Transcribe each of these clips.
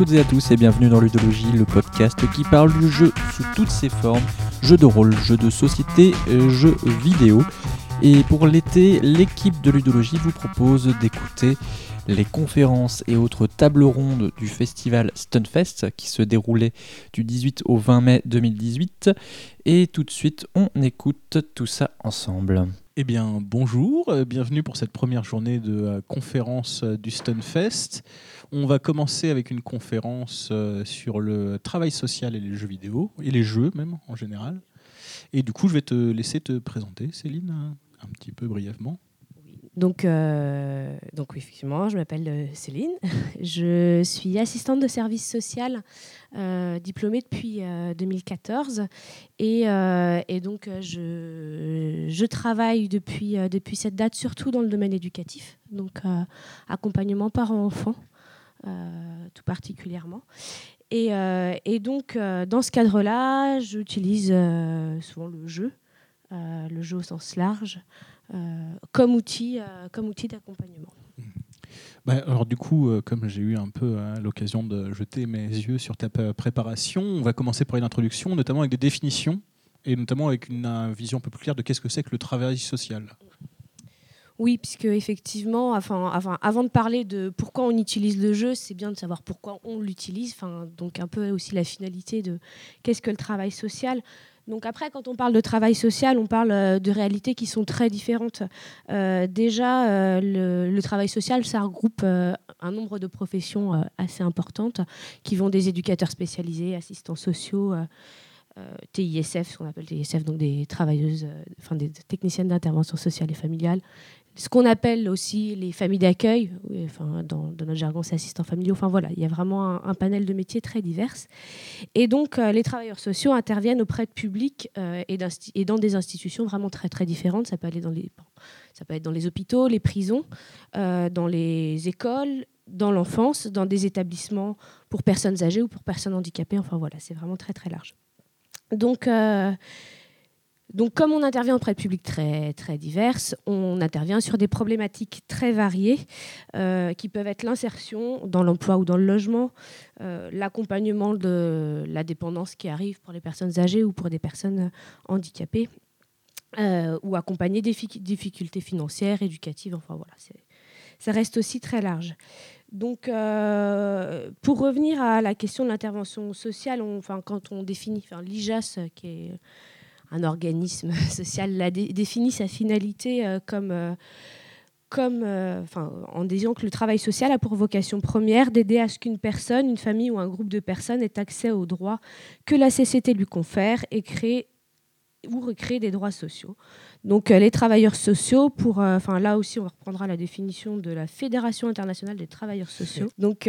toutes et à tous et bienvenue dans Ludologie, le podcast qui parle du jeu sous toutes ses formes, jeux de rôle, jeux de société, euh, jeux vidéo. Et pour l'été, l'équipe de Ludologie vous propose d'écouter les conférences et autres tables rondes du festival Stunfest qui se déroulait du 18 au 20 mai 2018. Et tout de suite, on écoute tout ça ensemble. Eh bien, bonjour, euh, bienvenue pour cette première journée de euh, conférence du Stunfest. On va commencer avec une conférence euh, sur le travail social et les jeux vidéo, et les jeux même en général. Et du coup, je vais te laisser te présenter, Céline, un- petit peu brièvement. Donc, euh, donc effectivement, je m'appelle euh, Céline. Je suis assistante de service social euh, diplômée depuis euh, 2014. Et, et donc, je, je travaille depuis, depuis cette date surtout dans le domaine éducatif, donc accompagnement parents-enfants tout particulièrement. Et, euh, et donc, euh, dans ce cadre-là, j'utilise euh, souvent le jeu, euh, le jeu au sens large, euh, comme outil, euh, comme outil d'accompagnement. Bah, alors du coup, euh, comme j'ai eu un peu hein, l'occasion de jeter mes yeux sur ta préparation, on va commencer par une introduction, notamment avec des définitions, et notamment avec une euh, vision un peu plus claire de qu'est-ce que c'est que le travail social. Oui, puisque effectivement, avant de parler de pourquoi on utilise le jeu, c'est bien de savoir pourquoi on l'utilise. Enfin, donc un peu aussi la finalité de qu'est-ce que le travail social. Donc après, quand on parle de travail social, on parle euh, de réalités qui sont très différentes. Euh, déjà, euh, le, travail social, ça regroupe un nombre de professions assez importantes qui vont des éducateurs spécialisés, assistants sociaux. TISF, ce qu'on appelle TISF, donc des travailleuses, enfin des techniciennes d'intervention sociale et familiale, ce qu'on appelle aussi les familles d'accueil, enfin, dans, notre jargon c'est assistants familiaux, enfin voilà, il y a vraiment un, panel de métiers très divers. Et donc euh, les travailleurs sociaux interviennent auprès de publics euh, et, dans des institutions vraiment très très différentes, ça peut, aller dans les, ça peut être dans les hôpitaux, les prisons, euh, dans les écoles, dans l'enfance, dans des établissements pour personnes âgées ou pour personnes handicapées, enfin voilà, c'est vraiment très très large. Donc, donc, comme on intervient auprès de publics très, très divers, on intervient sur des problématiques très variées euh, qui peuvent être l'insertion dans l'emploi ou dans le logement, euh, l'accompagnement de la dépendance qui arrive pour les personnes âgées ou pour des personnes handicapées, euh, ou accompagner des fi- difficultés financières, éducatives, enfin voilà, ça reste aussi très large. Donc, pour revenir à la question de l'intervention sociale, enfin, quand on définit, enfin, l'IJAS, qui est un organisme social, la dé- définit sa finalité euh, comme, euh, comme euh, en disant que le travail social a pour vocation première d'aider à ce qu'une personne, une famille ou un groupe de personnes ait accès aux droits que la CCT lui confère et créer ou recréer des droits sociaux. Donc les travailleurs sociaux, pour, enfin là aussi on reprendra la définition de la Fédération internationale des travailleurs sociaux. Donc,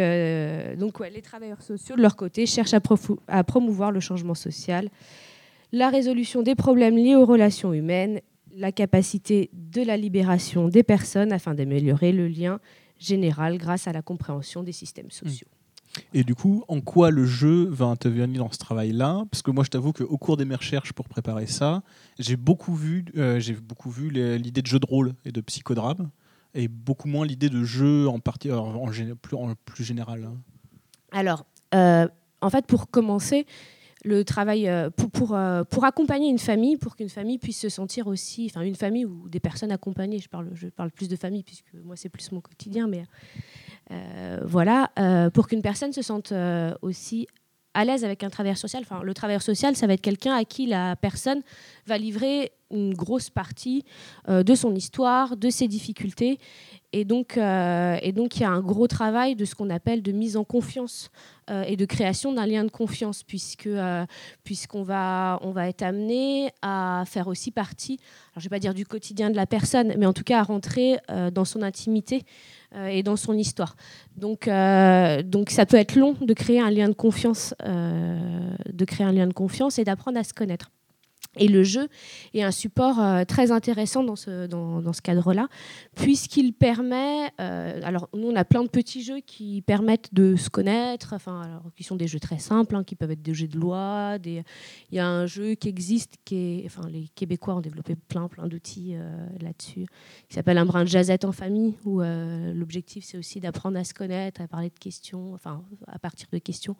donc ouais, les travailleurs sociaux de leur côté cherchent à promouvoir le changement social, la résolution des problèmes liés aux relations humaines, la capacité de la libération des personnes afin d'améliorer le lien général grâce à la compréhension des systèmes sociaux. Et du coup, en quoi le jeu va intervenir dans ce travail-là? Parce que moi, je t'avoue qu'au cours de mes recherches pour préparer ça, j'ai beaucoup vu, euh, j'ai beaucoup vu l'idée de jeu de rôle et de psychodrame, et beaucoup moins l'idée de jeu en partie, en, plus, en plus général. hein. Alors, euh, en fait, pour commencer, le travail euh, pour, pour, euh, pour accompagner une famille, pour qu'une famille puisse se sentir aussi, enfin une famille ou des personnes accompagnées, je parle, je parle plus de famille puisque moi c'est plus mon quotidien, mais euh, voilà, pour qu'une personne se sente aussi à l'aise avec un travailleur social. Enfin, le travailleur social, ça va être quelqu'un à qui la personne va livrer une grosse partie euh, de son histoire, de ses difficultés. Et donc, euh, et donc, il y a un gros travail de ce qu'on appelle de mise en confiance euh, et de création d'un lien de confiance, puisque puisqu'on va, on va être amené à faire aussi partie, alors je vais pas dire du quotidien de la personne, mais en tout cas à rentrer dans son intimité et dans son histoire. Donc, donc, ça peut être long de créer un lien de confiance, de créer un lien de confiance et d'apprendre à se connaître. Et le jeu est un support euh, très intéressant dans ce, cadre-là, puisqu'il permet. Euh, alors, nous, on a plein de petits jeux qui permettent de se connaître, enfin, qui sont des jeux très simples, hein, qui peuvent être des jeux de loi. Il y a un jeu qui existe, qui est, enfin, les Québécois ont développé plein, plein d'outils euh, là-dessus, qui s'appelle un brin de jazzette en famille, où l'objectif, c'est aussi d'apprendre à se connaître, à parler de questions, enfin, à partir de questions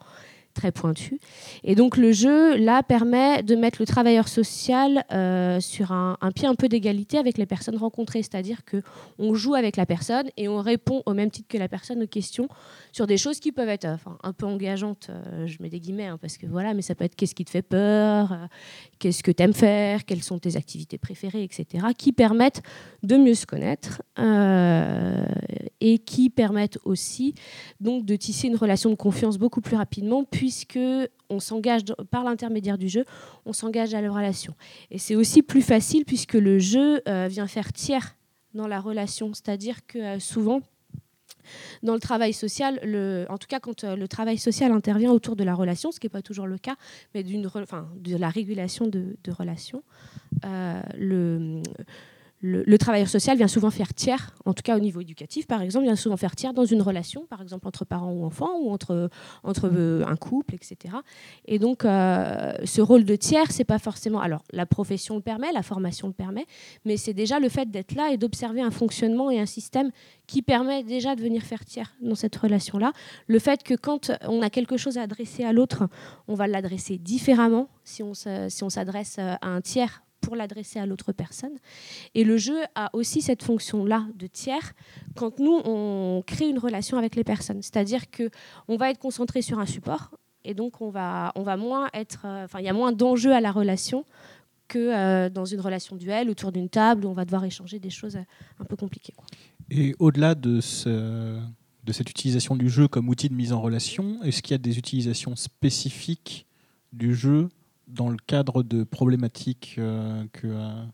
très pointu. Et donc le jeu, là, permet de mettre le travailleur social euh, sur un, pied un peu d'égalité avec les personnes rencontrées. C'est-à-dire qu'on joue avec la personne et on répond au même titre que la personne aux questions sur des choses qui peuvent être enfin, un peu engageantes, euh, je mets des guillemets, hein, parce que voilà, mais ça peut être qu'est-ce qui te fait peur, euh, qu'est-ce que tu aimes faire, quelles sont tes activités préférées, etc., qui permettent de mieux se connaître et qui permettent aussi donc de tisser une relation de confiance beaucoup plus rapidement puisque on s'engage par l'intermédiaire du jeu, on s'engage à la relation. Et c'est aussi plus facile puisque le jeu euh, vient faire tiers dans la relation, c'est-à-dire que euh, souvent dans le travail social, en tout cas quand euh, le travail social intervient autour de la relation, ce qui n'est pas toujours le cas, mais d'une, enfin, de la régulation de, de relations, le, le, travailleur social vient souvent faire tiers, en tout cas au niveau éducatif, par exemple, vient souvent faire tiers dans une relation, par exemple entre parents ou enfants, ou entre, entre euh, un couple, etc. Et donc, euh, ce rôle de tiers, c'est pas forcément. Alors, la profession le permet, la formation le permet, mais c'est déjà le fait d'être là et d'observer un fonctionnement et un système qui permet déjà de venir faire tiers dans cette relation-là. Le fait que quand on a quelque chose à adresser à l'autre, on va l'adresser différemment si on s'adresse à un tiers pour l'adresser à l'autre personne. Et le jeu a aussi cette fonction-là de tiers quand nous, on crée une relation avec les personnes. C'est-à-dire qu'on va être concentré sur un support et donc on va, on va moins être... Euh, enfin, il y a moins d'enjeux à la relation que euh, dans une relation duel autour d'une table où on va devoir échanger des choses euh, un peu compliquées. Et au-delà de, ce, de cette utilisation du jeu comme outil de mise en relation, est-ce qu'il y a des utilisations spécifiques du jeu dans le cadre de problématiques euh, que... Euh,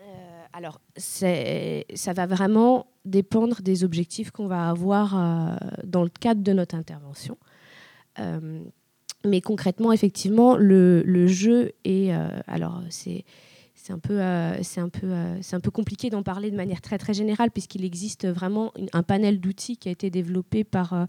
euh, alors, ça va vraiment dépendre des objectifs qu'on va avoir dans le cadre de notre intervention. mais concrètement, effectivement, le, le jeu est... alors, c'est c'est un peu, un un peu compliqué d'en parler de manière très très générale puisqu'il existe vraiment un panel d'outils qui a été développé par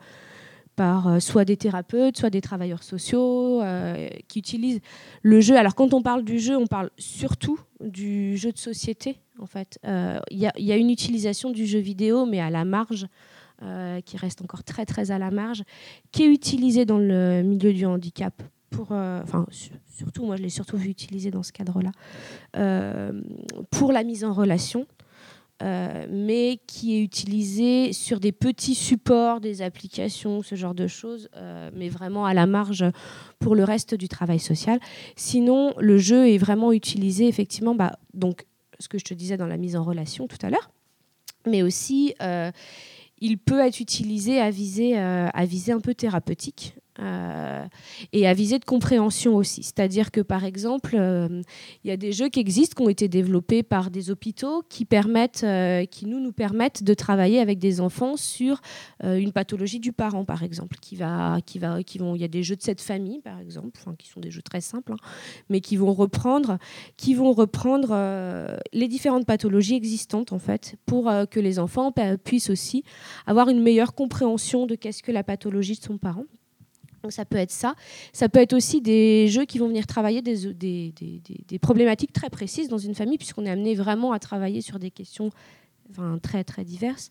par euh, soit des thérapeutes, soit des travailleurs sociaux euh, qui utilisent le jeu. Alors quand on parle du jeu, on parle surtout du jeu de société. En fait, euh, il y, a une utilisation du jeu vidéo, mais à la marge, qui reste encore très très à la marge, qui est utilisée dans le milieu du handicap. Pour, enfin, surtout, moi je l'ai surtout vu utiliser dans ce cadre-là, pour la mise en relation. Euh, mais qui est utilisé sur des petits supports, des applications, ce genre de choses, euh, mais vraiment à la marge pour le reste du travail social. Sinon, le jeu est vraiment utilisé effectivement, bah, donc ce que je te disais dans la mise en relation tout à l'heure, mais aussi euh, il peut être utilisé à viser, à viser un peu thérapeutique. Euh, et à visée de compréhension aussi. C'est-à-dire que, par exemple, euh, il y a des jeux qui existent, qui ont été développés par des hôpitaux, qui, euh, nous, nous permettent de travailler avec des enfants sur une pathologie du parent, par exemple. Qui va, qui va, qui vont, il y a des jeux de cette famille, par exemple, qui sont des jeux très simples, hein, mais qui vont reprendre, qui vont reprendre les différentes pathologies existantes, en fait, pour que les enfants puissent aussi avoir une meilleure compréhension de qu'est-ce que la pathologie de son parent. Donc ça peut être ça. Ça peut être aussi des jeux qui vont venir travailler des, problématiques très précises dans une famille, puisqu'on est amené vraiment à travailler sur des questions très, très diverses.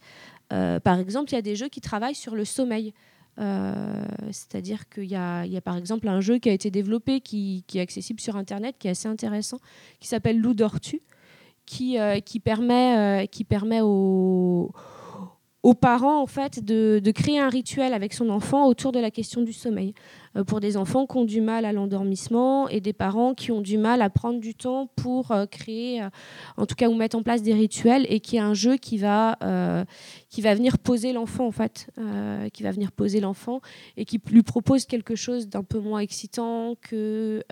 Euh, par exemple, il y a des jeux qui travaillent sur le sommeil. Euh, c'est-à-dire qu'il y, a par exemple un jeu qui a été développé, qui, est accessible sur Internet, qui est assez intéressant, qui s'appelle Loup d'Ortu, qui, euh, permet, qui permet aux aux parents en fait de, créer un rituel avec son enfant autour de la question du sommeil. Euh, pour des enfants qui ont du mal à l'endormissement et des parents qui ont du mal à prendre du temps pour euh, créer, euh, en tout cas, ou mettre en place des rituels et qui est un jeu qui va, qui va venir poser l'enfant, en fait, qui va venir poser l'enfant et qui lui propose quelque chose d'un peu moins excitant que,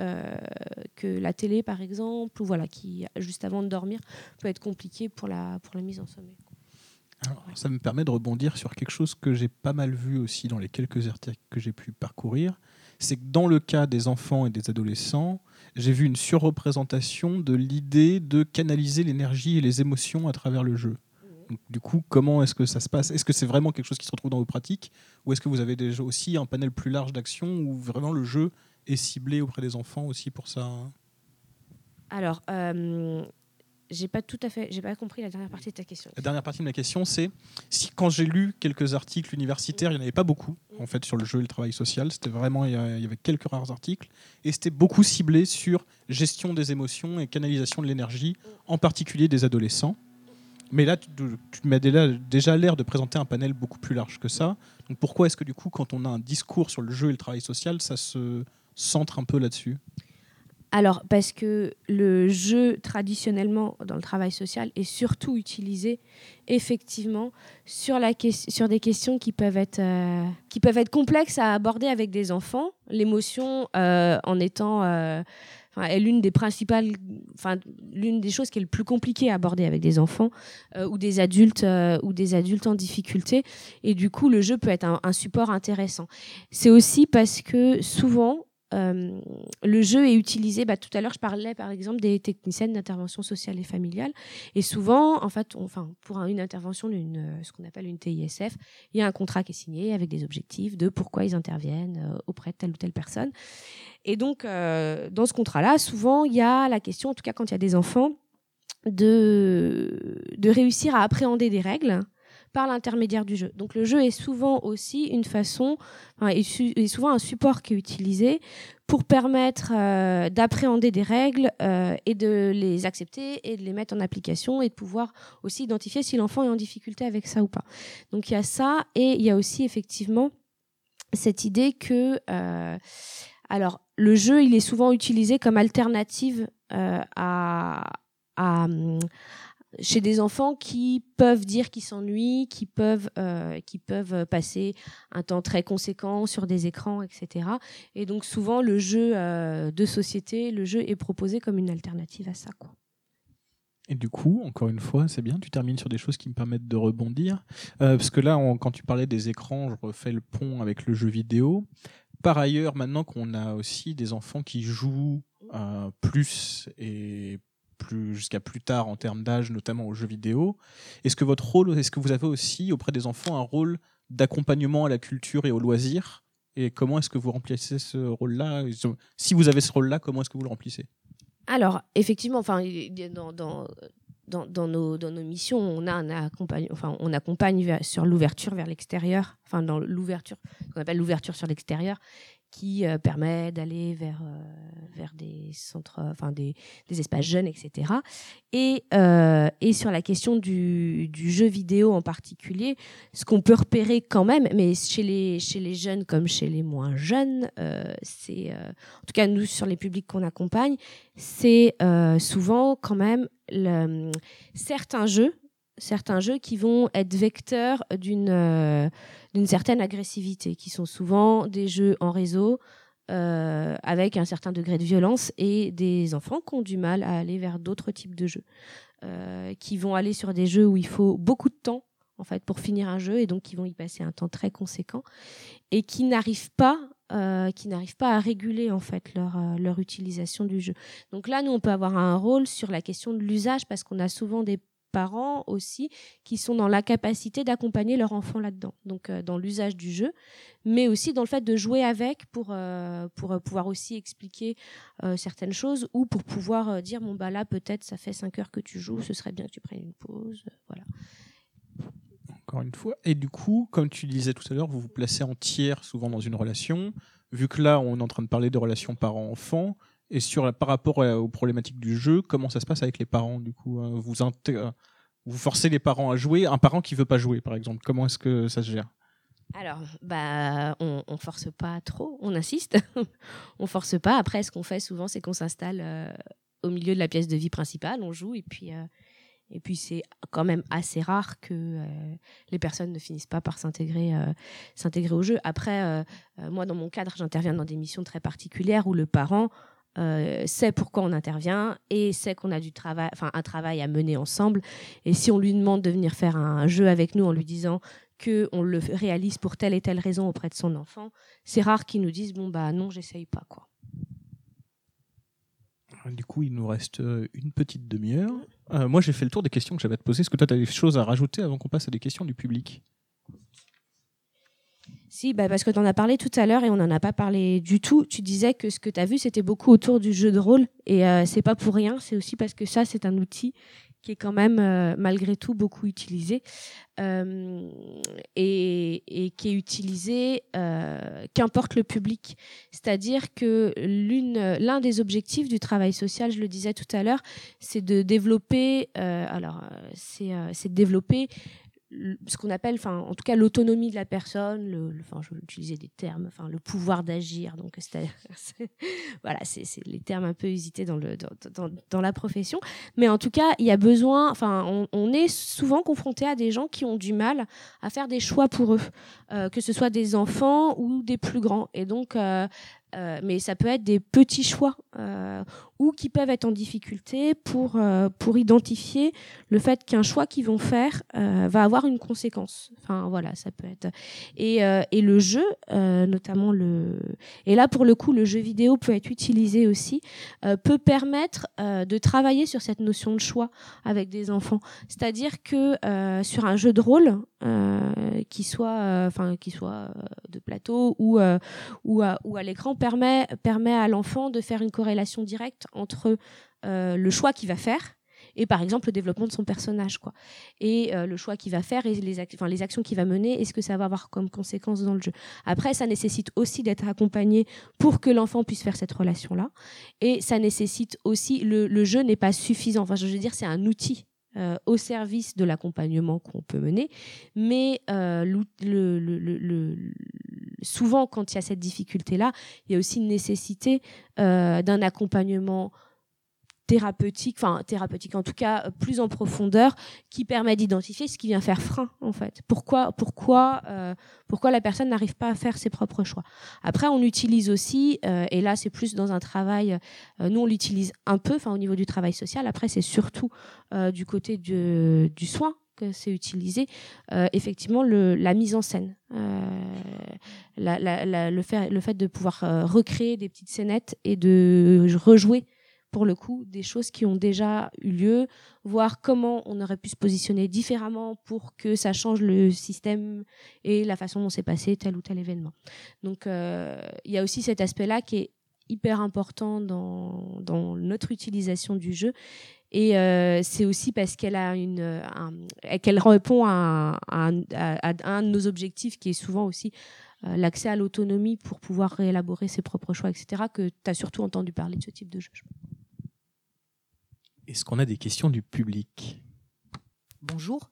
que la télé, par exemple, ou voilà, qui, juste avant de dormir, peut être compliqué pour la, pour la mise en sommeil. Ça me permet de rebondir sur quelque chose que j'ai pas mal vu aussi dans les quelques articles que j'ai pu parcourir. C'est que dans le cas des enfants et des adolescents, j'ai vu une surreprésentation de l'idée de canaliser l'énergie et les émotions à travers le jeu. Du coup, comment est-ce que ça se passe? Est-ce que c'est vraiment quelque chose qui se retrouve dans vos pratiques? Ou est-ce que vous avez déjà aussi un panel plus large d'actions où vraiment le jeu est ciblé auprès des enfants aussi pour ça? Alors, euh, j'ai pas tout à fait, j'ai pas compris la dernière partie de ta question. La dernière partie de ma question, c'est si quand j'ai lu quelques articles universitaires, il n'y en avait pas beaucoup en fait sur le jeu et le travail social. C'était vraiment il y avait quelques rares articles et c'était beaucoup ciblé sur gestion des émotions et canalisation de l'énergie, en particulier des adolescents. Mais là, tu, tu m'as déjà l'air de présenter un panel beaucoup plus large que ça. Donc pourquoi est-ce que du coup, quand on a un discours sur le jeu et le travail social, ça se centre un peu là-dessus? Alors, parce que le jeu, traditionnellement, dans le travail social, est surtout utilisé, effectivement, sur, des questions qui peuvent, être, euh, qui peuvent être complexes à aborder avec des enfants. L'émotion, euh, en étant... Euh, est l'une des principales, enfin l'une des choses qui est le plus compliquée à aborder avec des enfants ou des adultes ou des adultes en difficulté. Et du coup, le jeu peut être un support intéressant. C'est aussi parce que souvent, euh, le jeu est utilisé. Bah, tout à l'heure, je parlais par exemple des techniciennes d'intervention sociale et familiale. Et souvent, en fait, pour une intervention euh, ce qu'on appelle une TISF, il y a un contrat qui est signé avec des objectifs de pourquoi ils interviennent euh, auprès de telle ou telle personne. Et donc, dans ce contrat-là, souvent, il y a la question, en tout cas quand il y a des enfants, de réussir à appréhender des règles par l'intermédiaire du jeu. Donc le jeu est souvent aussi une façon, enfin, est, souvent un support qui est utilisé pour permettre euh, d'appréhender des règles euh, et de les accepter et de les mettre en application et de pouvoir aussi identifier si l'enfant est en difficulté avec ça ou pas. Donc il y a ça et il y a aussi effectivement cette idée que euh, alors le jeu il est souvent utilisé comme alternative à, à chez des enfants qui peuvent dire qu'ils s'ennuient, qui peuvent, euh, passer un temps très conséquent sur des écrans, etc. Et donc souvent le jeu euh, de société, le jeu est proposé comme une alternative à ça. Et du coup, encore une fois, c'est bien, tu termines sur des choses qui me permettent de rebondir. Euh, parce que là, quand tu parlais des écrans, je refais le pont avec le jeu vidéo. Par ailleurs, maintenant qu'on a aussi des enfants qui jouent plus et jusqu'à plus tard en termes d'âge, notamment aux jeux vidéo. Est-ce que votre rôle, est-ce que vous avez aussi auprès des enfants un rôle d'accompagnement à la culture et au loisir Et comment est-ce que vous remplissez ce rôle-là? Si vous avez ce rôle-là, comment est-ce que vous le remplissez? Alors, effectivement, enfin, dans, dans, nos, dans nos missions, on, a un accompagne, enfin, on accompagne sur l'ouverture vers l'extérieur, enfin, dans l'ouverture, qu'on appelle l'ouverture sur l'extérieur, qui euh, permet d'aller vers, euh, vers des centres, enfin des, des, espaces jeunes, etc. Et, euh, et sur la question du, du, jeu vidéo en particulier, ce qu'on peut repérer quand même, mais chez les, chez les jeunes comme chez les moins jeunes, c'est, en tout cas nous sur les publics qu'on accompagne, c'est souvent quand même le, certains jeux certains jeux qui vont être vecteurs d'une euh, d'une certaine agressivité, qui sont souvent des jeux en réseau euh, avec un certain degré de violence et des enfants qui ont du mal à aller vers d'autres types de jeux, euh, qui vont aller sur des jeux où il faut beaucoup de temps en fait pour finir un jeu et donc qui vont y passer un temps très conséquent et qui n'arrivent pas qui n'arrivent pas à réguler en fait leur, leur utilisation du jeu. Donc là, nous, on peut avoir un rôle sur la question de l'usage parce qu'on a souvent des parents aussi qui sont dans la capacité d'accompagner leur enfant là-dedans, donc euh, dans l'usage du jeu, mais aussi dans le fait de jouer avec pour, euh, pour euh, pouvoir aussi expliquer certaines choses ou pour pouvoir dire bon bah là peut-être ça fait 5 heures que tu joues, ce serait bien que tu prennes une pause, voilà. Encore une fois. Et du coup, comme tu disais tout à l'heure, vous vous placez en tiers souvent dans une relation. Vu que là, on est en train de parler de relations parents-enfants, et sur par rapport aux problématiques du jeu, comment ça se passe avec les parents du coup hein, Vous Vous forcez les parents à jouer, un parent qui veut pas jouer, par exemple. Comment est-ce que ça se gère? Alors, bah, on, on force pas trop, on insiste. on force pas. Après, ce qu'on fait souvent, c'est qu'on s'installe euh, au milieu de la pièce de vie principale, on joue, et puis, euh, puis c'est quand même assez rare que euh, les personnes ne finissent pas par s'intégrer, euh, s'intégrer au jeu. Après, euh, euh, moi, dans mon cadre, j'interviens dans des missions très particulières où le parent euh, sait pourquoi on intervient et sait qu'on a du travail, enfin un travail à mener ensemble. Et si on lui demande de venir faire un jeu avec nous en lui disant que on le réalise pour telle et telle raison auprès de son enfant, c'est rare qu'ils nous disent bon bah non, j'essaye pas quoi. Du coup, il nous reste euh, une petite demi-heure. Euh, moi, j'ai fait le tour des questions que j'avais à te poser. Est-ce que toi, tu as des choses à rajouter avant qu'on passe à des questions du public? Si, bah parce que tu en as parlé tout à l'heure et on n'en a pas parlé du tout. Tu disais que ce que tu as vu, c'était beaucoup autour du jeu de rôle. Et euh, c'est pas pour rien, c'est aussi parce que ça, c'est un outil qui est quand même, euh, malgré tout, beaucoup utilisé. Euh, et, et qui est utilisé, euh, qu'importe le public. C'est-à-dire que l'un des objectifs du travail social, je le disais tout à l'heure, c'est de développer, alors, c'est, de développer ce qu'on appelle, enfin, en tout cas, l'autonomie de la personne, le, enfin, je vais utiliser des termes, enfin, le pouvoir d'agir. Donc, c'est, voilà, c'est, les termes un peu hésités dans le, dans, dans, la profession. Mais en tout cas, il y a besoin, enfin, on, est souvent confronté à des gens qui ont du mal à faire des choix pour eux, euh, que ce soit des enfants ou des plus grands. Et donc, euh, euh, mais ça peut être des petits choix ou qui peuvent être en difficulté pour, euh, pour identifier le fait qu'un choix qu'ils vont faire euh, va avoir une conséquence. Enfin voilà, ça peut être. Et, euh, et le jeu, notamment le. Et là pour le coup, le jeu vidéo peut être utilisé aussi, peut permettre de travailler sur cette notion de choix avec des enfants. C'est-à-dire que sur un jeu de rôle, qui soit, soit de plateau ou ou à, ou à l'écran, permet permet à l'enfant de faire une corrélation directe entre euh, le choix qu'il va faire et par exemple le développement de son personnage quoi. Et euh, le choix qu'il va faire et les, actions qu'il va mener et ce que ça va avoir comme conséquence dans le jeu. Après ça nécessite aussi d'être accompagné pour que l'enfant puisse faire cette relation là et ça nécessite aussi le, jeu n'est pas suffisant. Enfin je veux dire c'est un outil euh, au service de l'accompagnement qu'on peut mener. Mais le- souvent quand il y a cette difficulté là il y a aussi une nécessité euh, d'un accompagnement thérapeutique, enfin thérapeutique en tout cas euh, plus en profondeur, qui permet d'identifier ce qui vient faire frein en fait. Pourquoi, pourquoi, euh, pourquoi la personne n'arrive pas à faire ses propres choix. Après, on utilise aussi, et là c'est plus dans un travail, nous on l'utilise un peu, enfin au niveau du travail social. Après, c'est surtout du côté du soin que c'est utilisé. Euh, effectivement, le, la mise en scène, euh, la, le, fait, le fait de pouvoir euh, recréer des petites scénettes et de rejouer pour le coup des choses qui ont déjà eu lieu, voir comment on aurait pu se positionner différemment pour que ça change le système et la façon dont s'est passé tel ou tel événement. Donc il y a aussi cet aspect-là qui est hyper important dans, dans notre utilisation du jeu. Et euh, c'est aussi parce qu'elle a une, un- qu'elle répond à, un- à- à un de nos objectifs qui est souvent aussi euh, l'accès à l'autonomie pour pouvoir réélaborer ses propres choix, etc., que tu as surtout entendu parler de ce type de jeu. Est-ce qu'on a des questions du public? Bonjour.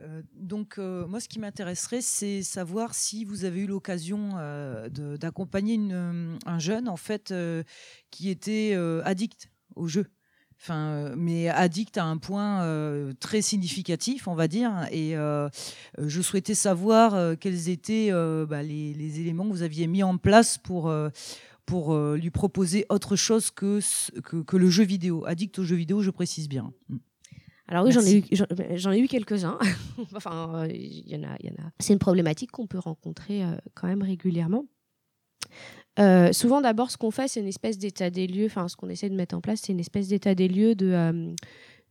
Euh, donc, euh, moi, ce qui m'intéresserait, c'est savoir si vous avez eu l'occasion euh, d'accompagner euh, un jeune, en fait, euh, qui était euh, addict au jeu. Enfin, euh, mais addict à un point euh, très significatif, on va dire. Et euh, je souhaitais savoir euh, quels étaient bah, les, les éléments que vous aviez mis en place pour, pour lui proposer autre chose que, que, que le jeu vidéo. Addict au jeu vidéo, je précise bien. Mm. Alors oui, j'en ai eu, j'en- ai eu quelques-uns. enfin, il y en a, il y en a. C'est une problématique qu'on peut rencontrer quand même régulièrement. Euh, souvent, d'abord, ce qu'on fait, c'est une espèce d'état des lieux. Enfin, ce qu'on essaie de mettre en place, c'est une espèce d'état des lieux de euh,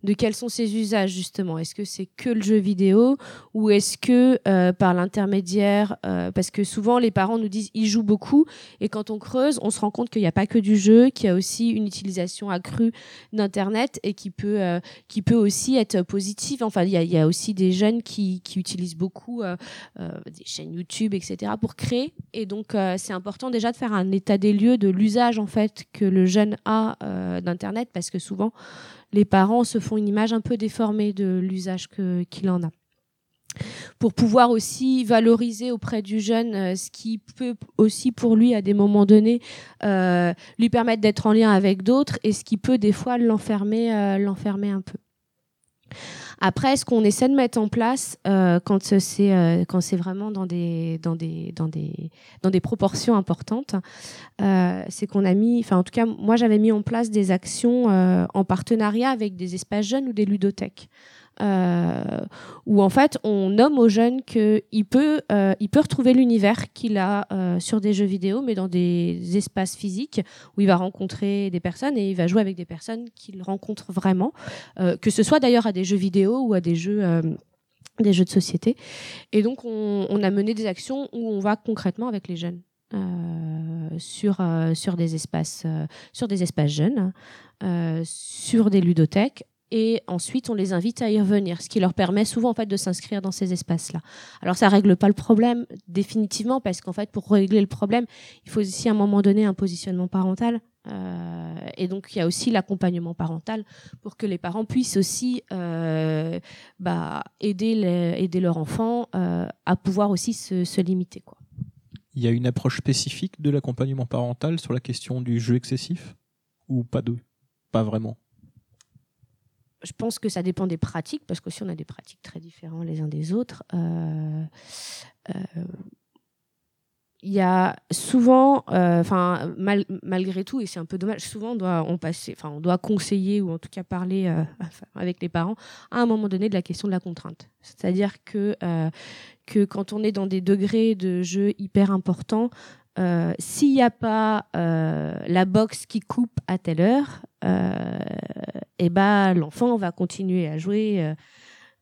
de quels sont ses usages justement. Est-ce que c'est que le jeu vidéo ou est-ce que euh, par l'intermédiaire, euh, parce que souvent les parents nous disent ils jouent beaucoup et quand on creuse, on se rend compte qu'il n'y a pas que du jeu, qu'il y a aussi une utilisation accrue d'internet et qui peut euh, qui peut aussi être positive. Enfin, il y y a aussi des jeunes qui, qui utilisent beaucoup euh, euh, des chaînes YouTube, etc. pour créer. Et donc, euh, c'est important déjà de faire un état des lieux de l'usage en fait que le jeune a d'internet parce que souvent les parents se font une image un peu déformée de l'usage qu'il en a pour pouvoir aussi valoriser auprès du jeune euh, ce qui peut aussi pour lui à des moments donnés euh, lui permettre d'être en lien avec d'autres et ce qui peut des fois l'enfermer euh, l'enfermer un peu. Après, ce qu'on essaie de mettre en place quand c'est quand c'est vraiment dans des dans des dans des dans des proportions importantes, c'est qu'on a mis, enfin en tout cas moi j'avais mis en place des actions en partenariat avec des espaces jeunes ou des ludothèques euh, où en fait on nomme aux jeunes qu'il peut, euh, peut retrouver l'univers qu'il a euh, sur des jeux vidéo, mais dans des espaces physiques où il va rencontrer des personnes et il va jouer avec des personnes qu'il rencontre vraiment, euh, que ce soit d'ailleurs à des jeux vidéo ou à des jeux des jeux de société. Et donc, on, a mené des actions où on va concrètement avec les jeunes. Sur, sur, des espaces, sur des espaces jeunes, sur des ludothèques, et ensuite on les invite à y revenir, ce qui leur permet souvent en fait de s'inscrire dans ces espaces-là. Alors ça règle pas le problème définitivement parce qu'en fait pour régler le problème, il faut aussi à un moment donné un positionnement parental. Euh, et donc il y a aussi l'accompagnement parental pour que les parents puissent aussi euh, bah, aider, aider leur enfant euh, à pouvoir aussi se, se limiter. Quoi. Il y a une approche spécifique de l'accompagnement parental sur la question du jeu excessif? Ou pas de? Pas vraiment? Je pense que ça dépend des pratiques, parce qu'aussi on a des pratiques très différentes les uns des autres. Euh, euh, il y a souvent, euh, enfin mal, malgré tout, et c'est un peu dommage, souvent on doit, on doit conseiller ou en tout cas parler avec les parents à un moment donné de la question de la contrainte. C'est-à-dire que que quand on est dans des degrés de jeu hyper importants, euh, s'il n'y a pas euh, la box qui coupe à telle heure, euh, et eh ben l'enfant va continuer à jouer euh,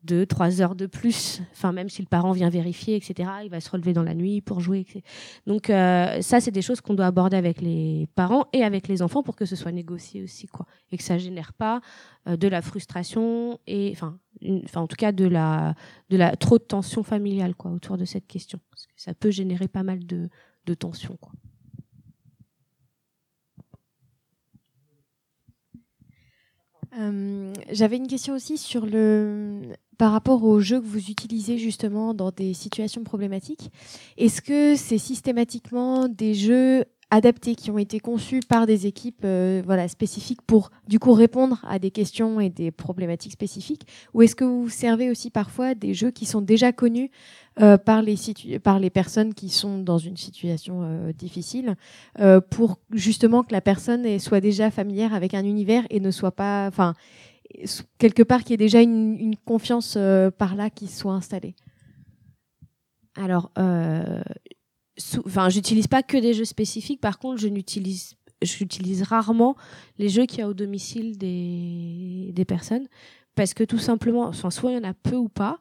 deux, trois heures de plus. Enfin, même si le parent vient vérifier, etc., il va se relever dans la nuit pour jouer. Etc. Donc euh, ça, c'est des choses qu'on doit aborder avec les parents et avec les enfants pour que ce soit négocié aussi, quoi, et que ça génère pas de la frustration et, enfin, enfin en tout cas de la, de la trop de tension familiale, quoi, autour de cette question, parce que ça peut générer pas mal de de tension. Quoi. Euh, J'avais une question aussi sur le par rapport aux jeux que vous utilisez justement dans des situations problématiques. Est-ce que c'est systématiquement des jeux adaptés qui ont été conçus par des équipes euh, voilà spécifiques pour du coup répondre à des questions et des problématiques spécifiques ou est-ce que vous servez aussi parfois des jeux qui sont déjà connus euh, par les par les personnes qui sont dans une situation euh, difficile pour justement que la personne soit déjà familière avec un univers et ne soit pas enfin quelque part qu'il y ait déjà une, confiance par là qui soit installée? Alors enfin, j'utilise pas que des jeux spécifiques. Par contre, je n'utilise, j'utilise rarement les jeux qu'il y a au domicile des, des personnes parce que tout simplement, soit il y en a peu ou pas.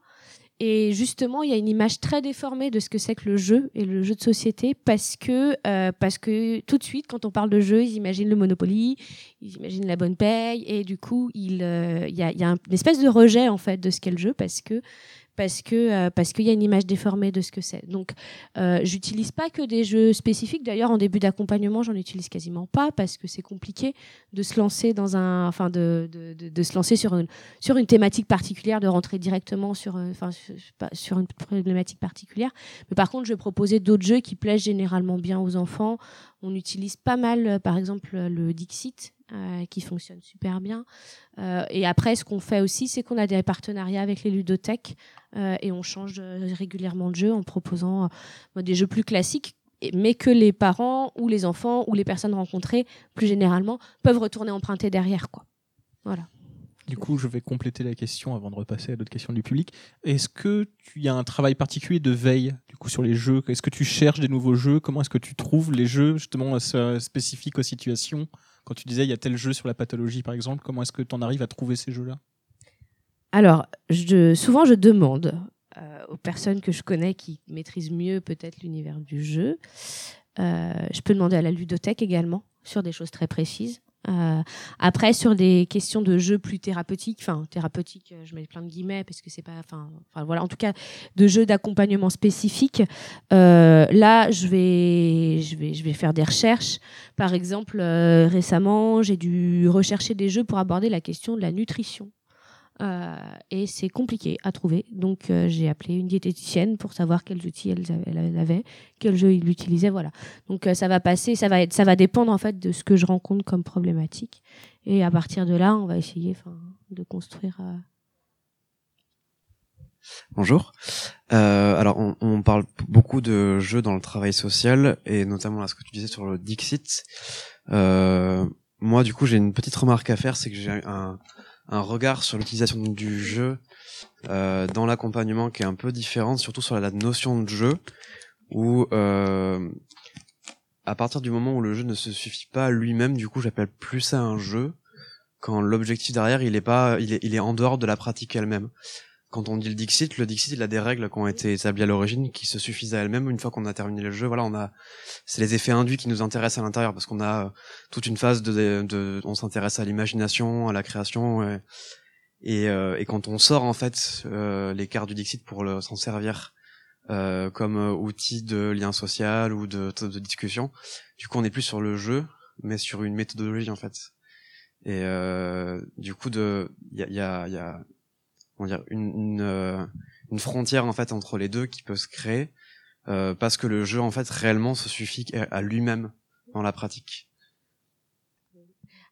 Et justement, il y a une image très déformée de ce que c'est que le jeu et le jeu de société parce que, euh, parce que tout de suite, quand on parle de jeu, ils imaginent le Monopoly, ils imaginent la bonne paye et du coup, il euh, y, a, y a une espèce de rejet en fait de ce qu'est le jeu parce que parce que euh, parce qu'il y a une image déformée de ce que c'est. Donc, euh, j'utilise pas que des jeux spécifiques. D'ailleurs, en début d'accompagnement, j'en utilise quasiment pas parce que c'est compliqué de se lancer dans un, enfin, de, de, se lancer sur une sur une thématique particulière, de rentrer directement sur, euh, enfin, sur une problématique particulière. Mais par contre, je vais proposer d'autres jeux qui plaisent généralement bien aux enfants. On utilise pas mal, par exemple, le Dixit, euh, qui fonctionne super bien. Euh, et après, ce qu'on fait aussi, c'est qu'on a des partenariats avec les ludothèques euh, et on change régulièrement de jeu en proposant des jeux plus classiques mais que les parents ou les enfants ou les personnes rencontrées, plus généralement, peuvent retourner emprunter derrière. Quoi. Voilà. Du coup, je vais compléter la question avant de repasser à d'autres questions du public. Est-ce que tu y a un travail particulier de veille du coup sur les jeux? Est-ce que tu cherches des nouveaux jeux? Comment est-ce que tu trouves les jeux justement spécifiques aux situations quand tu disais il y a tel jeu sur la pathologie par exemple, comment est-ce que tu en arrives à trouver ces jeux-là? Alors, souvent je demande euh, aux personnes que je connais qui maîtrisent mieux peut-être l'univers du jeu. Euh, je peux demander à la ludothèque également sur des choses très précises. Euh, après, sur des questions de jeux plus thérapeutiques, enfin thérapeutiques, euh, je mets plein de guillemets parce que c'est pas, enfin, voilà, en tout cas, de jeux d'accompagnement spécifiques. Euh, là, je vais, je vais, je vais faire des recherches. Par exemple, euh, récemment, j'ai dû rechercher des jeux pour aborder la question de la nutrition. Euh, et c'est compliqué à trouver. Donc euh, j'ai appelé une diététicienne pour savoir quels outils elle, avait- elle avait, quel jeu il utilisait, voilà. Donc euh, ça va passer, ça va être, ça va dépendre en fait de ce que je rencontre comme problématique. Et à partir de là, on va essayer, de construire. Bonjour. Alors, on, parle beaucoup de jeux dans le travail social et notamment là ce que tu disais sur le Dixit. Moi, du coup, j'ai une petite remarque à faire, c'est que j'ai un, un regard sur l'utilisation du jeu euh, dans l'accompagnement qui est un peu différent, surtout sur la notion de jeu, où euh, à partir du moment où le jeu ne se suffit pas lui-même, du coup, j'appelle plus ça un jeu quand l'objectif derrière, il est pas, il est, il est en dehors de la pratique elle-même quand on dit le Dixit, le Dixit, il a des règles qui ont été établies à l'origine, qui se suffisent à elles-mêmes. Une fois qu'on a terminé le jeu, voilà, on a, c'est les effets induits qui nous intéressent à l'intérieur, parce qu'on a euh, toute une phase de, on s'intéresse à l'imagination, à la création, euh, et quand on sort en fait euh, les du Dixit pour s'en servir euh, comme outil de lien social ou de, de, discussion, du coup, on n'est plus sur le jeu, mais sur une méthodologie en fait. Et du coup, il y y a comment dire une une, euh, une frontière en fait entre les deux qui peut se créer euh, parce que le jeu en fait réellement se suffit à lui-même dans la pratique.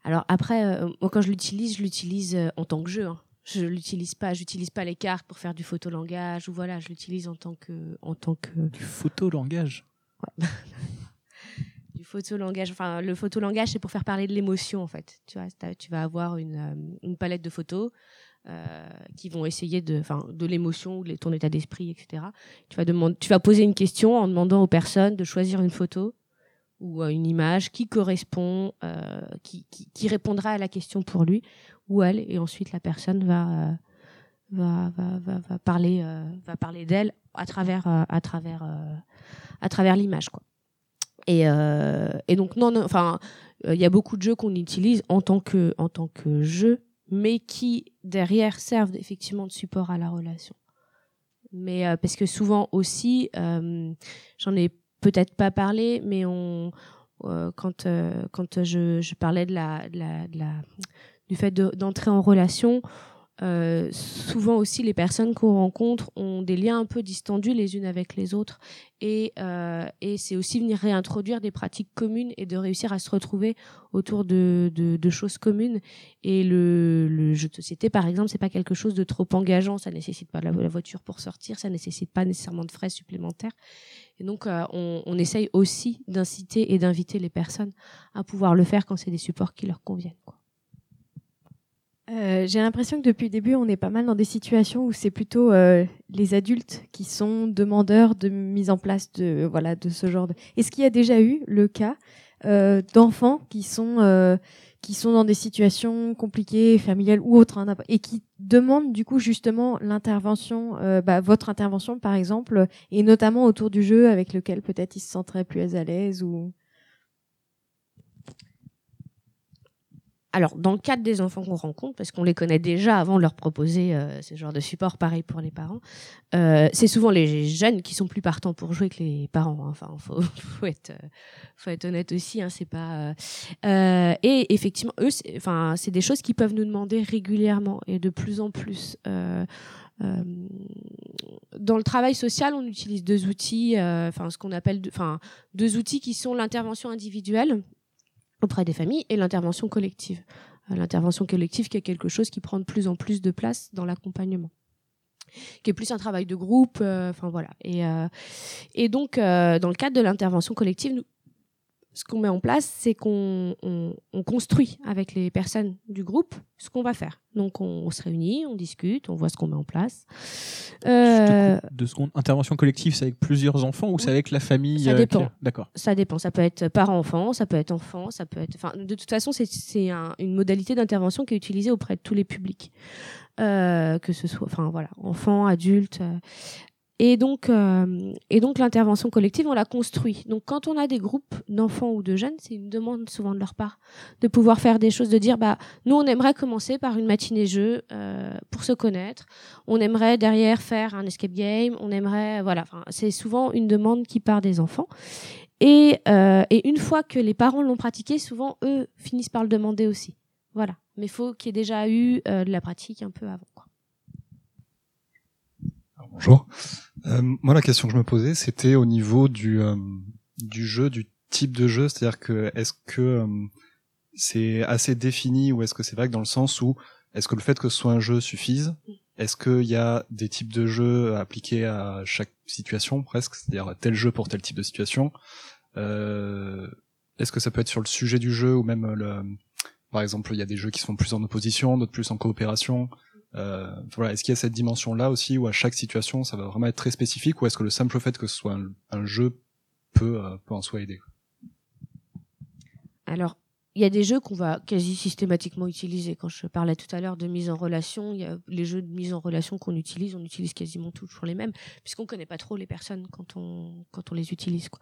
Alors après, euh, moi quand je l'utilise, je l'utilise en tant que jeu. hein. Je l'utilise pas, j'utilise pas les cartes pour faire du photolangage ou voilà, je l'utilise en tant que, en tant que Du photolangage. du photolangage. Enfin, le photolangage, c'est pour faire parler de l'émotion, en fait. Tu vois, tu vas avoir une, euh, une palette de photos qui vont essayer de, l'émotion, de ton état d'esprit, etc. Tu vas demander, tu vas poser une question en demandant aux personnes de choisir une photo ou euh, une image qui correspond, euh, qui, répondra à la question pour lui ou elle, et ensuite la personne va euh, parler euh, parler d'elle à travers euh, euh, l'image quoi. Et, euh, donc non, enfin euh, il y a beaucoup de jeux qu'on utilise en tant que jeu, mais qui derrière servent effectivement de support à la relation. Mais euh, parce que souvent aussi, euh, j'en ai peut-être pas parlé, mais on euh, quand euh, quand je, je parlais de la, de la, de la du fait de- d'entrer en relation, euh, souvent aussi les personnes qu'on rencontre ont des liens un peu distendus les unes avec les autres. Et, euh, et c'est aussi venir réintroduire des pratiques communes et de réussir à se retrouver autour de, de, de choses communes. Et le, le jeu de société par exemple c'est pas quelque chose de trop engageant. Ça nécessite pas la, la voiture pour sortir. Ça nécessite pas nécessairement de frais supplémentaires. Et donc euh, on, on essaye aussi d'inciter et d'inviter les personnes à pouvoir le faire quand c'est des supports qui leur conviennent quoi. Euh, J'ai l'impression que depuis le début, on est pas mal dans des situations où c'est plutôt euh, les adultes qui sont demandeurs de mise en place de voilà de ce genre de. Est-ce qu'il y a déjà eu le cas euh, d'enfants qui sont euh, qui sont dans des situations compliquées, familiales ou autres, hein, et qui demandent du coup justement l'intervention, euh, bah, votre intervention par exemple, et notamment autour du jeu avec lequel peut-être ils se sentiraient plus à l'aise ou. Alors, dans le cadre des enfants qu'on rencontre, parce qu'on les connaît déjà avant de leur proposer euh, ce genre de support, pareil pour les parents, euh, c'est souvent les jeunes qui sont plus partants pour jouer que les parents. hein. Enfin, faut, faut être, euh, faut être honnête aussi. Hein, c'est pas. euh, euh, et effectivement, eux, c'est- enfin, c'est des choses qu'ils peuvent nous demander régulièrement et de plus en plus. Dans le travail social, on utilise deux outils, enfin ce qu'on appelle, enfin deux outils qui sont l'intervention individuelle auprès des familles et l'intervention collective. Euh, L'intervention collective qui est quelque chose qui prend de plus en plus de place dans l'accompagnement qui est plus un travail de groupe, euh, enfin voilà. Et, euh, et donc, dans le cadre de l'intervention collective, nous, ce qu'on met en place, c'est qu'on on, on construit avec les personnes du groupe ce qu'on va faire. Donc, on, on se réunit, on discute, on voit ce qu'on met en place. Euh, Deux secondes. Intervention collective, c'est avec plusieurs enfants ou c'est avec la famille Ça euh, dépend. D'accord. Ça dépend. Ça peut être parent-enfant, ça peut être enfant, ça peut être. Enfin, de toute façon, c'est c'est un- une modalité d'intervention qui est utilisée auprès de tous les publics, Euh, que ce soit, enfin voilà, enfants, adultes. Et donc, euh, et donc l'intervention collective, on la construit. Donc, quand on a des groupes d'enfants ou de jeunes, c'est une demande souvent de leur part de pouvoir faire des choses, de dire, bah, nous, on aimerait commencer par une matinée jeu euh, pour se connaître. On aimerait derrière faire un escape game. On aimerait, voilà. C'est souvent une demande qui part des enfants. Et, euh, et une fois que les parents l'ont pratiqué, souvent eux finissent par le demander aussi. Voilà. Mais faut qu'il y ait déjà eu euh, de la pratique un peu avant. Bonjour. Euh, moi, la question que je me posais, c'était au niveau du, euh, du jeu, du type de jeu. C'est-à-dire que est-ce que euh, c'est assez défini ou est-ce que c'est vague dans le sens où est-ce que le fait que ce soit un jeu suffise? Est-ce qu'il y a des types de jeux appliqués à chaque situation presque? C'est-à-dire tel jeu pour tel type de situation euh, Est-ce que ça peut être sur le sujet du jeu ou même le... Par exemple, il y a des jeux qui sont plus en opposition, d'autres plus en coopération? Euh, voilà, est-ce qu'il y a cette dimension-là aussi où à chaque situation ça va vraiment être très spécifique ou est-ce que le simple fait que ce soit un, jeu peut, euh, peut en soi aider? Alors, il y a des jeux qu'on va quasi systématiquement utiliser. Quand je parlais tout à l'heure de mise en relation, il y a les jeux de mise en relation qu'on utilise, on utilise quasiment toujours les mêmes, puisqu'on connaît pas trop les personnes quand on quand on les utilise. Quoi.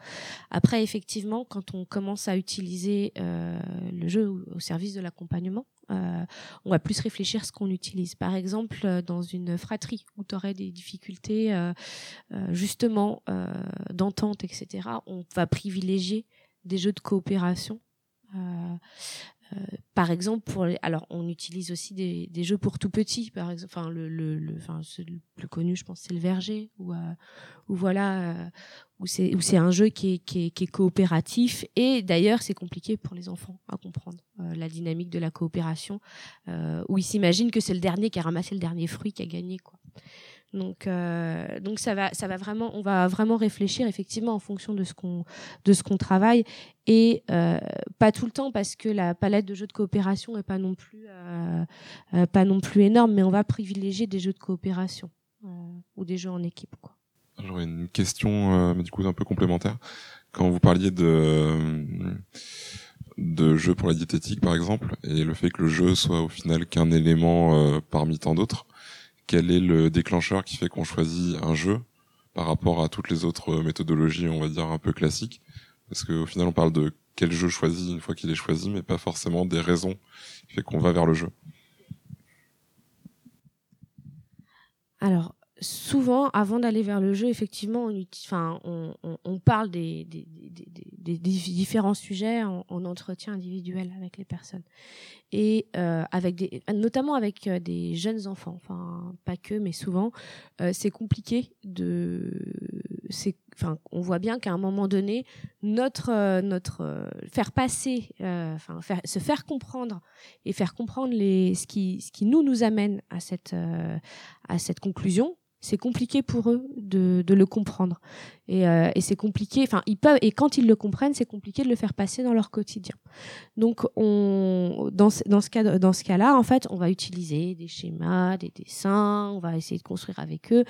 Après, effectivement, quand on commence à utiliser euh, le jeu au service de l'accompagnement, euh, on va plus réfléchir à ce qu'on utilise. Par exemple, euh, dans une fratrie où tu aurais des difficultés euh, euh, justement euh, d'entente, etc., on va privilégier des jeux de coopération par exemple, pour alors on utilise aussi des, jeux pour tout petit, par exemple. Enfin, le, le, enfin, le plus connu, je pense, c'est le Verger, où, euh, voilà, euh, où c'est où c'est un jeu qui est, qui est, coopératif et d'ailleurs c'est compliqué pour les enfants à comprendre euh, la dynamique de la coopération, euh, où ils s'imaginent que c'est le dernier qui a ramassé le dernier fruit qui a gagné, quoi. Donc, euh, donc ça va, ça va vraiment, on va vraiment réfléchir effectivement en fonction de ce qu'on, de ce qu'on travaille et euh, pas tout le temps parce que la palette de jeux de coopération est pas non plus, euh, euh, pas non plus énorme, mais on va privilégier des jeux de coopération euh, ou des jeux en équipe, quoi. J'aurais une question, euh, mais du coup un peu complémentaire. Quand vous parliez de de jeux pour la diététique, par exemple, et le fait que le jeu soit au final qu'un élément euh, parmi tant d'autres, quel est le déclencheur qui fait qu'on choisit un jeu par rapport à toutes les autres méthodologies, on va dire, un peu classiques? Parce qu'au final, on parle de quel jeu choisi une fois qu'il est choisi, mais pas forcément des raisons qui fait qu'on va vers le jeu. Alors, souvent, avant d'aller vers le jeu, effectivement, on, enfin, on, parle des, différents sujets en, en, entretien individuel avec les personnes. Et euh, avec notamment avec euh, des jeunes enfants, enfin, pas que, mais souvent, euh, c'est compliqué de. Enfin, on voit bien qu'à un moment donné, notre, faire passer, enfin, se faire comprendre et faire comprendre les, ce, qui, ce qui nous nous amène à cette, à cette conclusion, c'est compliqué pour eux de, le comprendre. Et, euh, et c'est compliqué enfin ils peuvent et quand ils le comprennent c'est compliqué de le faire passer dans leur quotidien. Donc on dans, ce cas dans ce cas là en fait on va utiliser des schémas des dessins on va essayer de construire avec eux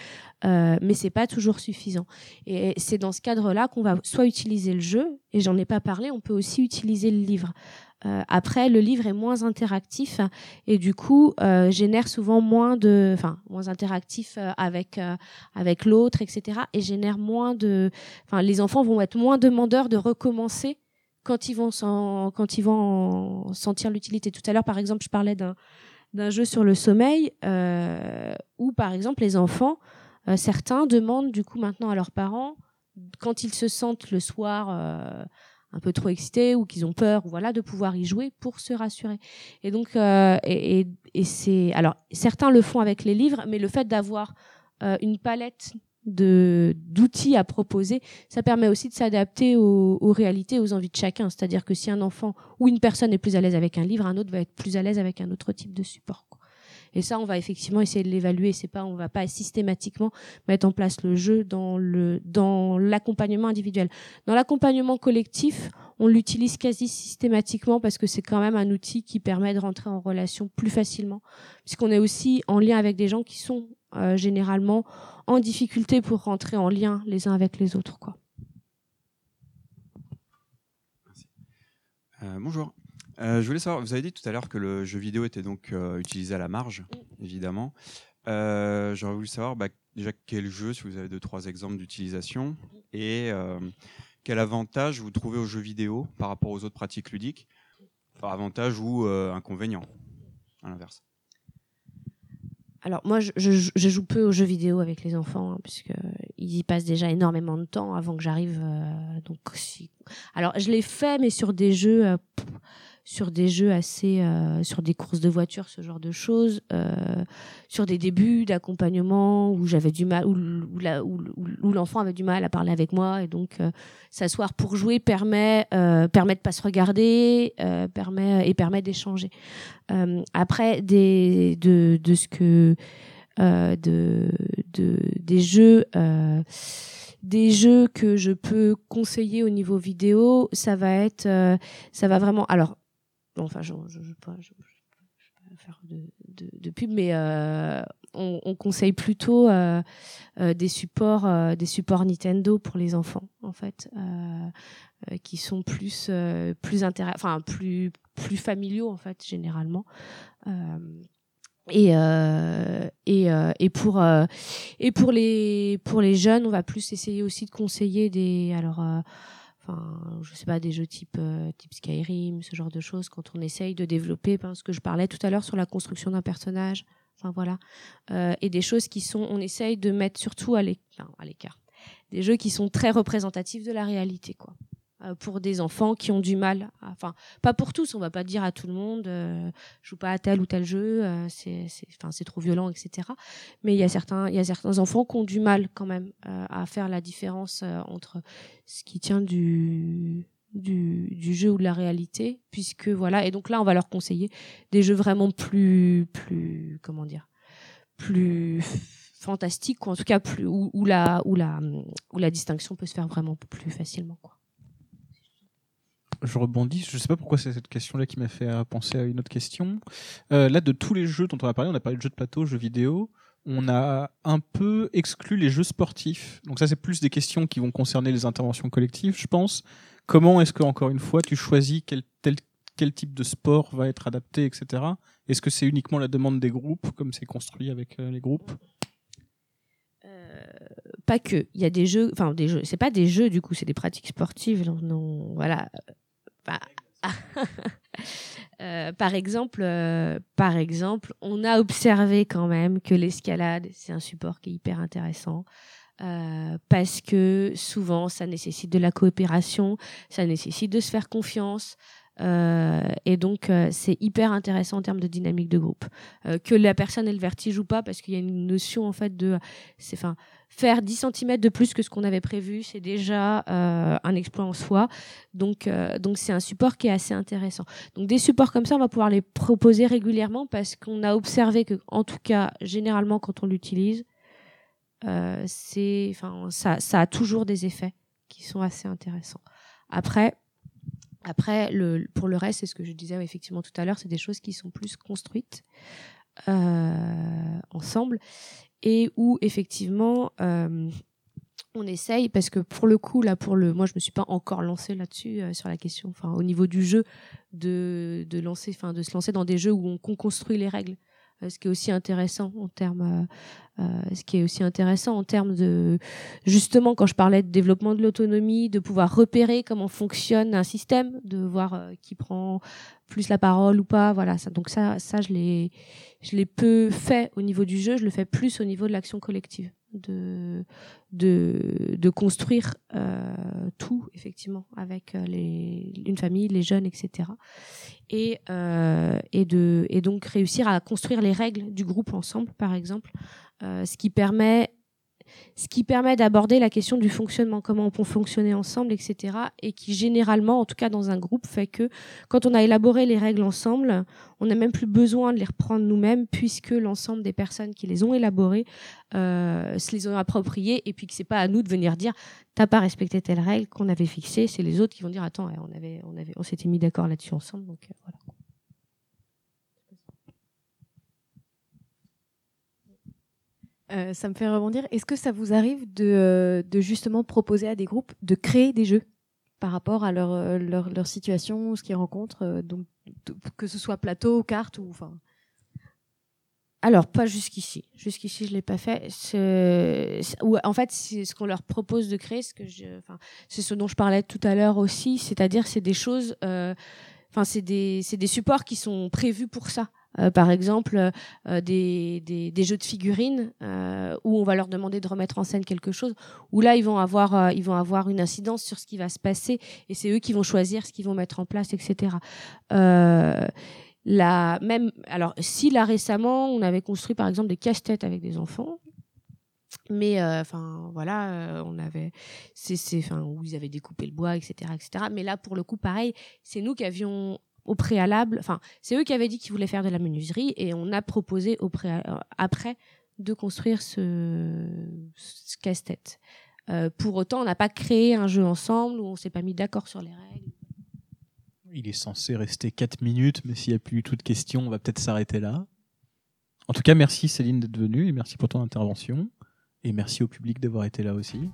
euh, mais c'est pas toujours suffisant. Et c'est dans ce cadre là qu'on va soit utiliser le jeu et j'en ai pas parlé on peut aussi utiliser le livre euh, après, le livre est moins interactif et du coup euh, génère souvent moins de, enfin moins interactif euh, avec euh, avec l'autre, etc. Et génère moins de, enfin les enfants vont être moins demandeurs de recommencer quand ils vont s'en, quand ils vont en sentir l'utilité. Tout à l'heure, par exemple, je parlais d'un d'un jeu sur le sommeil euh, où par exemple les enfants, certains demandent du coup maintenant à leurs parents quand ils se sentent le soir un peu trop excités ou qu'ils ont peur, voilà, de pouvoir y jouer pour se rassurer. Et donc, euh, et, et, et c'est, alors certains le font avec les livres, mais le fait d'avoir euh, une palette de d'outils à proposer, ça permet aussi de s'adapter aux, aux, réalités, aux envies de chacun. C'est-à-dire que si un enfant ou une personne est plus à l'aise avec un livre, un autre va être plus à l'aise avec un autre type de support. Quoi. Et ça, on va effectivement essayer de l'évaluer. C'est pas, on va pas systématiquement mettre en place le jeu dans le dans l'accompagnement individuel. Dans l'accompagnement collectif, on l'utilise quasi systématiquement parce que c'est quand même un outil qui permet de rentrer en relation plus facilement, puisqu'on est aussi en lien avec des gens qui sont euh, généralement en difficulté pour rentrer en lien les uns avec les autres, quoi. Euh, bonjour. Euh, je voulais savoir, vous avez dit tout à l'heure que le jeu vidéo était donc euh, utilisé à la marge, évidemment. Euh, J'aurais voulu savoir bah, déjà quel jeu, si vous avez deux trois exemples d'utilisation, et quel avantage vous trouvez aux jeux vidéo par rapport aux autres pratiques ludiques, enfin avantage ou inconvénient, à l'inverse? Alors moi, je, je- je joue peu aux jeux vidéo avec les enfants, hein, puisque ils y passent déjà énormément de temps avant que j'arrive. euh, donc, si... alors je l'ai fait, mais sur des jeux, euh, sur des jeux assez, euh, sur des courses de voiture, ce genre de choses, euh, sur des débuts d'accompagnement où j'avais du mal, où, où l'enfant avait du mal à parler avec moi, et donc euh, s'asseoir pour jouer permet, euh, permet de pas se regarder, euh, permet et permet d'échanger. Euh, après, des, de, de ce que de, de des jeux des jeux que je peux conseiller au niveau vidéo, ça va être euh, ça va vraiment alors enfin je je vais pas faire de, pub mais euh, on, on conseille plutôt euh, euh, des supports des supports Nintendo pour les enfants en fait qui sont plus plus enfin plus plus familiaux en fait généralement. Et et et pour et pour les pour les jeunes on va plus essayer aussi de conseiller des alors je sais pas des jeux type euh, type Skyrim ce genre de choses quand on essaye de développer ben, ce que je parlais tout à l'heure sur la construction d'un personnage. Enfin voilà. Euh, et des choses qui sont on essaye de mettre surtout à l'écart. Des jeux qui sont très représentatifs de la réalité quoi pour des enfants qui ont du mal enfin pas pour tous on va pas dire à tout le monde euh, joue pas à tel ou tel jeu euh, c'est c'est enfin c'est trop violent etc mais il y a certains il y a certains enfants qui ont du mal quand même euh, à faire la différence euh, entre ce qui tient du du, du jeu ou de la réalité puisque voilà et donc là on va leur conseiller des jeux vraiment plus plus comment dire plus fantastiques ou en tout cas plus où, où la où la où la distinction peut se faire vraiment plus facilement quoi. Je rebondis, je sais pas pourquoi c'est cette question-là qui m'a fait euh, penser à une autre question. Euh, là, de tous les jeux dont on a parlé, on a parlé de jeux de plateau, jeux vidéo, on a un peu exclu les jeux sportifs. Donc ça, c'est plus des questions qui vont concerner les interventions collectives, je pense. Comment est-ce que, encore une fois, tu choisis quel, type de sport va être adapté, etc. Est-ce que c'est uniquement la demande des groupes, comme c'est construit avec euh, les groupes? Pas que. Il y a des jeux, enfin des jeux. C'est pas des jeux du coup, c'est des pratiques sportives. Non, voilà. Bah, euh, par exemple, euh, par exemple, on a observé quand même que l'escalade, c'est un support qui est hyper intéressant. euh, parce que souvent ça nécessite de la coopération, ça nécessite de se faire confiance, et donc c'est hyper intéressant en termes de dynamique de groupe. Que la personne ait le vertige ou pas, parce qu'il y a une notion en fait de, faire 10 cm de plus que ce qu'on avait prévu, c'est déjà euh, un exploit en soi. Donc euh, donc c'est un support qui est assez intéressant. Donc des supports comme ça, on va pouvoir les proposer régulièrement parce qu'on a observé que en tout cas généralement quand on l'utilise euh, ça, ça a toujours des effets qui sont assez intéressants. Après, après le, pour le reste, c'est ce que je disais effectivement tout à l'heure, c'est des choses qui sont plus construites ensemble et où effectivement euh, on essaye parce que pour le coup là pour le moi je me suis pas encore lancée là-dessus euh, sur la question enfin au niveau du jeu de lancer enfin de se lancer dans des jeux où on, construit les règles ce qui est aussi intéressant en termes euh, euh, ce qui est aussi intéressant en termes de justement quand je parlais de développement de l'autonomie de pouvoir repérer comment fonctionne un système de voir euh, qui prend plus la parole ou pas voilà ça donc ça ça je l'ai je l'ai peu fait au niveau du jeu je le fais plus au niveau de l'action collective de de construire euh, tout effectivement avec euh, les une famille les jeunes etc et euh, et de et donc réussir à construire les règles du groupe ensemble par exemple ce qui permet ce qui permet d'aborder la question du fonctionnement, comment on peut fonctionner ensemble, etc. Et qui généralement, en tout cas dans un groupe, fait que quand on a élaboré les règles ensemble, on n'a même plus besoin de les reprendre nous-mêmes puisque l'ensemble des personnes qui les ont élaborées euh, se les ont appropriées et puis que c'est pas à nous de venir dire t'as pas respecté telle règle qu'on avait fixée, c'est les autres qui vont dire attends on avait on avait s'était mis d'accord là-dessus ensemble donc euh, voilà. Euh, ça me fait rebondir. Est-ce que ça vous arrive de, euh, de justement proposer à des groupes de créer des jeux par rapport à leur, euh, leur, leur situation, ce qu'ils rencontrent, donc que ce soit plateau, carte ou enfin? Alors, pas jusqu'ici. Jusqu'ici, je l'ai pas fait. En fait, c'est ce qu'on leur propose de créer, ce que je, enfin, c'est ce dont je parlais tout à l'heure aussi, c'est-à-dire c'est des choses, euh, enfin, c'est des, c'est des supports qui sont prévus pour ça. Euh, par exemple, euh, des, des, des jeux de figurines euh, où on va leur demander de remettre en scène quelque chose, où là ils vont avoir, euh, ils vont avoir une incidence sur ce qui va se passer et c'est eux qui vont choisir ce qu'ils vont mettre en place, etc. Euh, la même, alors si là récemment on avait construit par exemple des casse-têtes avec des enfants, mais enfin voilà, euh, on avait, c'est, enfin où ils avaient découpé le bois, etc., etc. Mais là pour le coup pareil, c'est nous qui avions au préalable, enfin c'est eux qui avaient dit qu'ils voulaient faire de la menuiserie et on a proposé euh, après de construire ce, ce casse-tête. Euh, pour autant, on n'a pas créé un jeu ensemble où on s'est pas mis d'accord sur les règles. Il est censé rester 4 minutes, mais s'il n'y a plus du tout de questions, on va peut-être s'arrêter là. En tout cas, merci Céline d'être venue et merci pour ton intervention. Et merci au public d'avoir été là aussi.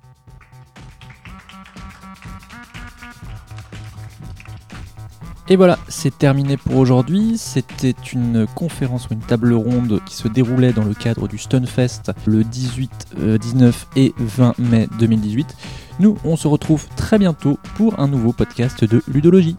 Et voilà, c'est terminé pour aujourd'hui. C'était une conférence ou une table ronde qui se déroulait dans le cadre du Stunfest le 18, euh, 19 et 20 mai 2018. Nous, on se retrouve très bientôt pour un nouveau podcast de ludologie.